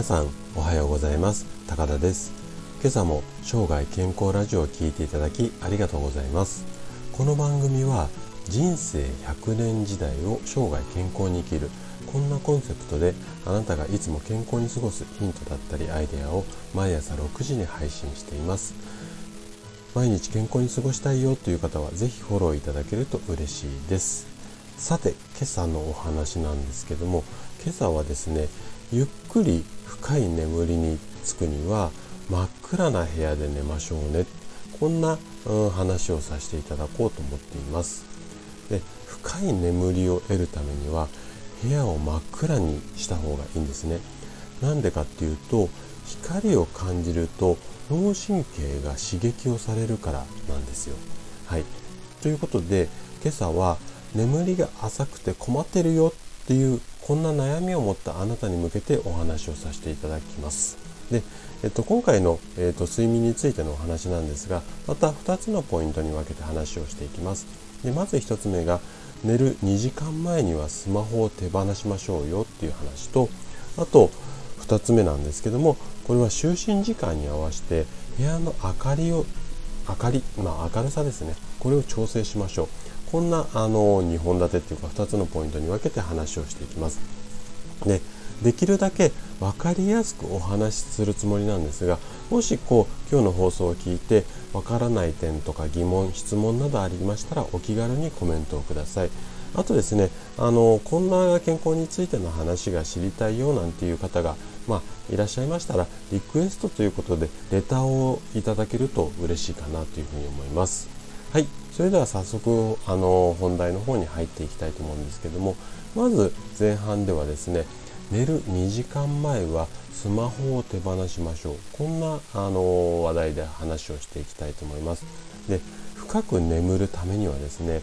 皆さんおはようございます。高田です。今朝も生涯健康ラジオを聴いていただきありがとうございます。この番組は人生100年時代を生涯健康に生きるこんなコンセプトであなたがいつも健康に過ごすヒントだったりアイデアを毎朝6時に配信しています。毎日健康に過ごしたいよという方はぜひフォローいただけると嬉しいです。さて今朝のお話なんですけども今朝はですねゆっくり深い眠りにつくには真っ暗な部屋で寝ましょうね。こんな、うん、話をさせていただこうと思っています。で深い眠りを得るためには部屋を真っ暗にした方がいいんですね。なんでかっていうと光を感じると脳神経が刺激をされるからなんですよ。はい。ということで今朝は眠りが浅くて困ってるよっていうこんな悩みを持ったあなたに向けてお話をさせていただきます。で、えっと、今回の、えっと、睡眠についてのお話なんですがまた2つのポイントに分けて話をしていきます。でまず1つ目が寝る2時間前にはスマホを手放しましょうよっていう話とあと2つ目なんですけどもこれは就寝時間に合わせて部屋の明かりを明かり、まあ、明るさですねこれを調整しましょうこんなあの2本立てっていうか2つのポイントに分けて話をしていきます。でできるだけ分かりやすくお話しするつもりなんですがもしこう今日の放送を聞いてわからない点とか疑問質問などありましたらお気軽にコメントをくださいあとですねあのこんな健康についての話が知りたいよなんていう方が、まあ、いらっしゃいましたらリクエストということでレターをいただけると嬉しいかなというふうに思いますはい。それでは早速あの本題の方に入っていきたいと思うんですけどもまず前半ではですね寝る2時間前はスマホを手放しましょう。こんなあの話題で話をしていきたいと思います。で深く眠るためにはですね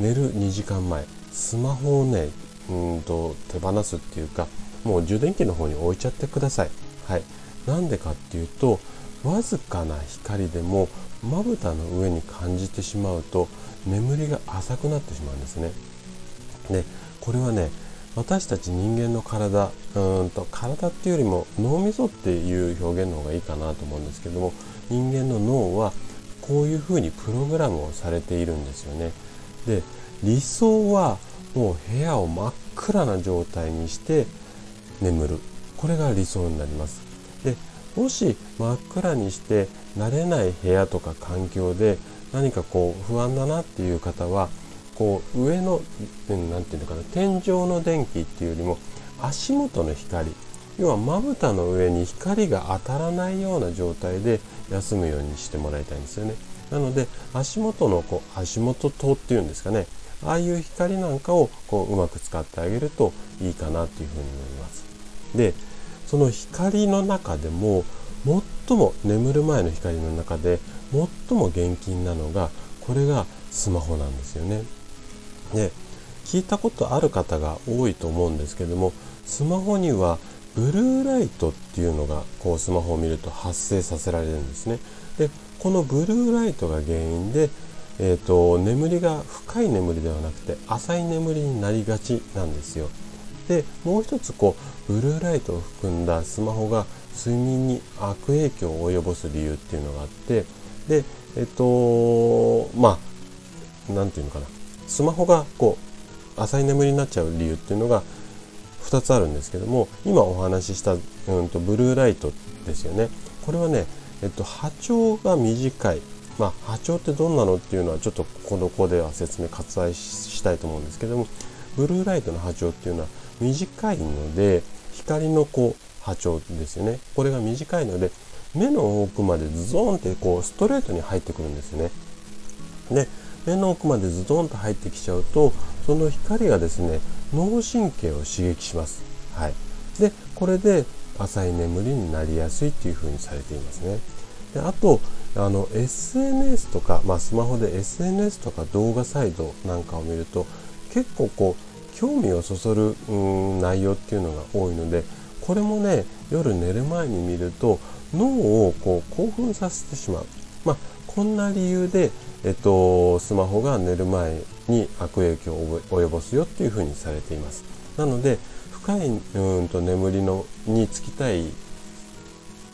寝る2時間前スマホをねうんと手放すっていうかもう充電器の方に置いちゃってください。はい。なんでかっていうとわずかな光でもまぶたの上に感じてしまうと眠りが浅くなってしまうんですね。でこれはね私たち人間の体うんと体っていうよりも脳みそっていう表現の方がいいかなと思うんですけども人間の脳はこういうふうにプログラムをされているんですよね。で理想はもう部屋を真っ暗な状態にして眠るこれが理想になります。もし真っ暗にして慣れない部屋とか環境で何かこう不安だなっていう方はこう上の何て言うのかな天井の電気っていうよりも足元の光要はまぶたの上に光が当たらないような状態で休むようにしてもらいたいんですよね。なので足元のこう足元灯っていうんですかね。ああいう光なんかをこううまく使ってあげるといいかなっていうふうに思います。でその光の中でも最も眠る前の光の中で最も厳禁なのがこれがスマホなんですよね。で聞いたことある方が多いと思うんですけどもスマホにはブルーライトっていうのがこうスマホを見ると発生させられるんですね。でこのブルーライトが原因で、えーと眠りが深い眠りではなくて浅い眠りになりがちなんですよ。でもう一つこうブルーライトを含んだスマホが睡眠に悪影響を及ぼす理由っていうのがあってでえっとまあ何て言うのかな。スマホがこう浅い眠りになっちゃう理由っていうのが2つあるんですけども今お話しした、うんと、ブルーライトですよね。これはね、えっと、波長が短い。まあ、波長ってどんなのっていうのはちょっとこの子では説明割愛したいと思うんですけどもブルーライトの波長っていうのは短いので光のこう波長ですよね。これが短いので目の奥までズドンってこうストレートに入ってくるんですね。で目の奥までズドンと入ってきちゃうとその光がですね脳神経を刺激します。はい。でこれで浅い眠りになりやすいっていう風にされていますね。であとあの SNS とか、まあ、スマホで SNS とか動画サイトなんかを見ると結構こう興味をそそる内容っていうのが多いのでこれもね夜寝る前に見ると脳をこう興奮させてしまう、まあ、こんな理由で、えっと、スマホが寝る前に悪影響を及ぼすよっていうふうにされています。なので深いうんと眠りのにつきたい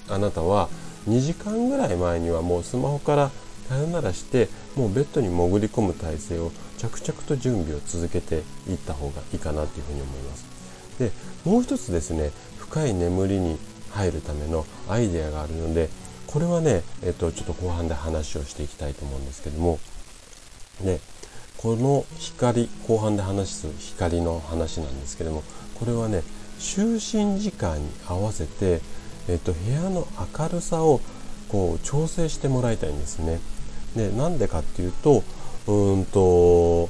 あなたは2時間ぐらい前にはもうスマホからさよならしてもうベッドに潜り込む体勢を着々と準備を続けていった方がいいかなというふうに思いますでもう一つですね深い眠りに入るためのアイデアがあるのでこれはね、えっと、ちょっと後半で話をしていきたいと思うんですけどもでこの光後半で話す光の話なんですけどもこれはね就寝時間に合わせて、えっと、部屋の明るさをこう調整してもらいたいんですね。でなんでかっていうとうんと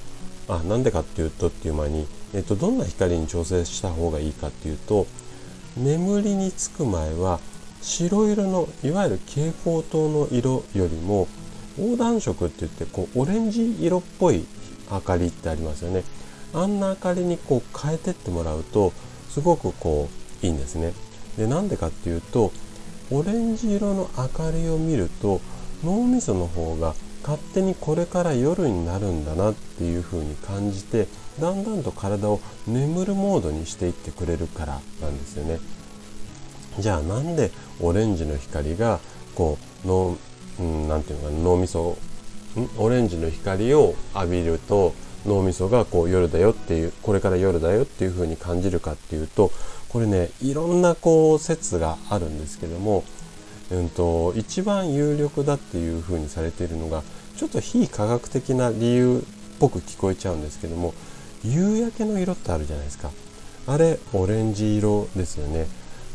あなんでかっていうとっていう前に、えっと、どんな光に調整した方がいいかっていうと眠りにつく前は白色のいわゆる蛍光灯の色よりも横断色って言ってこうオレンジ色っぽい明かりってありますよね。あんな明かりにこう変えてってもらうとすごくこういいんですね。でなんでかっていうとオレンジ色の明かりを見ると脳みその方が勝手にこれから夜になるんだなっていう風に感じてだんだんと体を眠るモードにしていってくれるからなんですよね。じゃあなんでオレンジの光がこう脳何、うん、て言うのかな脳みそオレンジの光を浴びると脳みそがこう夜だよっていうこれから夜だよっていう風に感じるかっていうとこれねいろんなこう説があるんですけども、うんと、一番有力だっていう風にされているのがちょっと非科学的な理由っぽく聞こえちゃうんですけども夕焼けの色ってあるじゃないですか。あれオレンジ色ですよね。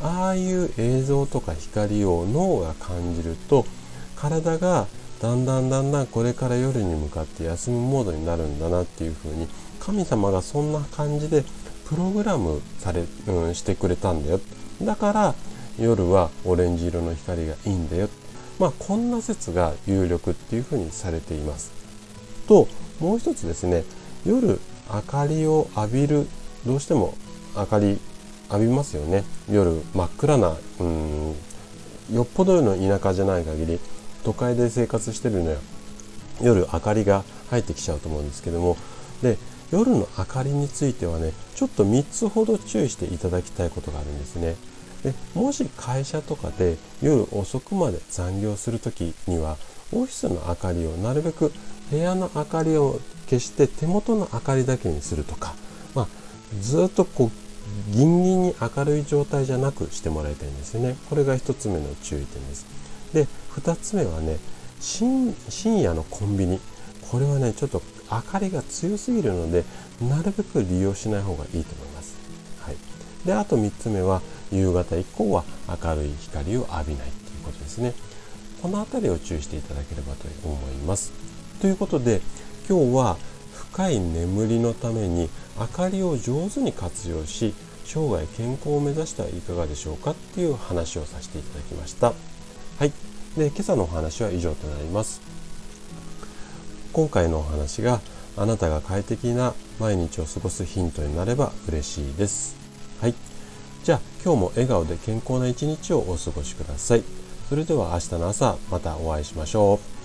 ああいう映像とか光を脳が感じると体がだんだんだんだんこれから夜に向かって休むモードになるんだなっていう風に神様がそんな感じでプログラムされ、うん、してくれたんだよ。だから夜はオレンジ色の光がいいんだよ。まあこんな説が有力っていうふうにされています。ともう一つですね。夜明かりを浴びる。どうしても明かり浴びますよね。夜真っ暗なうんよっぽどの田舎じゃない限り都会で生活してるのは夜明かりが入ってきちゃうと思うんですけども。で夜の明かりについてはねちょっと3つほど注意していただきたいことがあるんですね。でもし会社とかで夜遅くまで残業する時にはオフィスの明かりをなるべく部屋の明かりを消して手元の明かりだけにするとか、まあ、ずっとこうギンギンに明るい状態じゃなくしてもらいたいんですよね。これが1つ目の注意点です。で2つ目はね深夜のコンビニ。これはねちょっと明かりが強すぎるのでなるべく利用しない方がいいと思います。はい、であと3つ目は夕方以降は明るい光を浴びないということですね。この辺りを注意していただければと思います。ということで今日は深い眠りのために明かりを上手に活用し生涯健康を目指してはいかがでしょうかっていう話をさせていただきました。はい。で、今朝のお話は以上となります。今回のお話があなたが快適な毎日を過ごすヒントになれば嬉しいです。はい。今日も笑顔で健康な一日をお過ごしください。それでは明日の朝またお会いしましょう。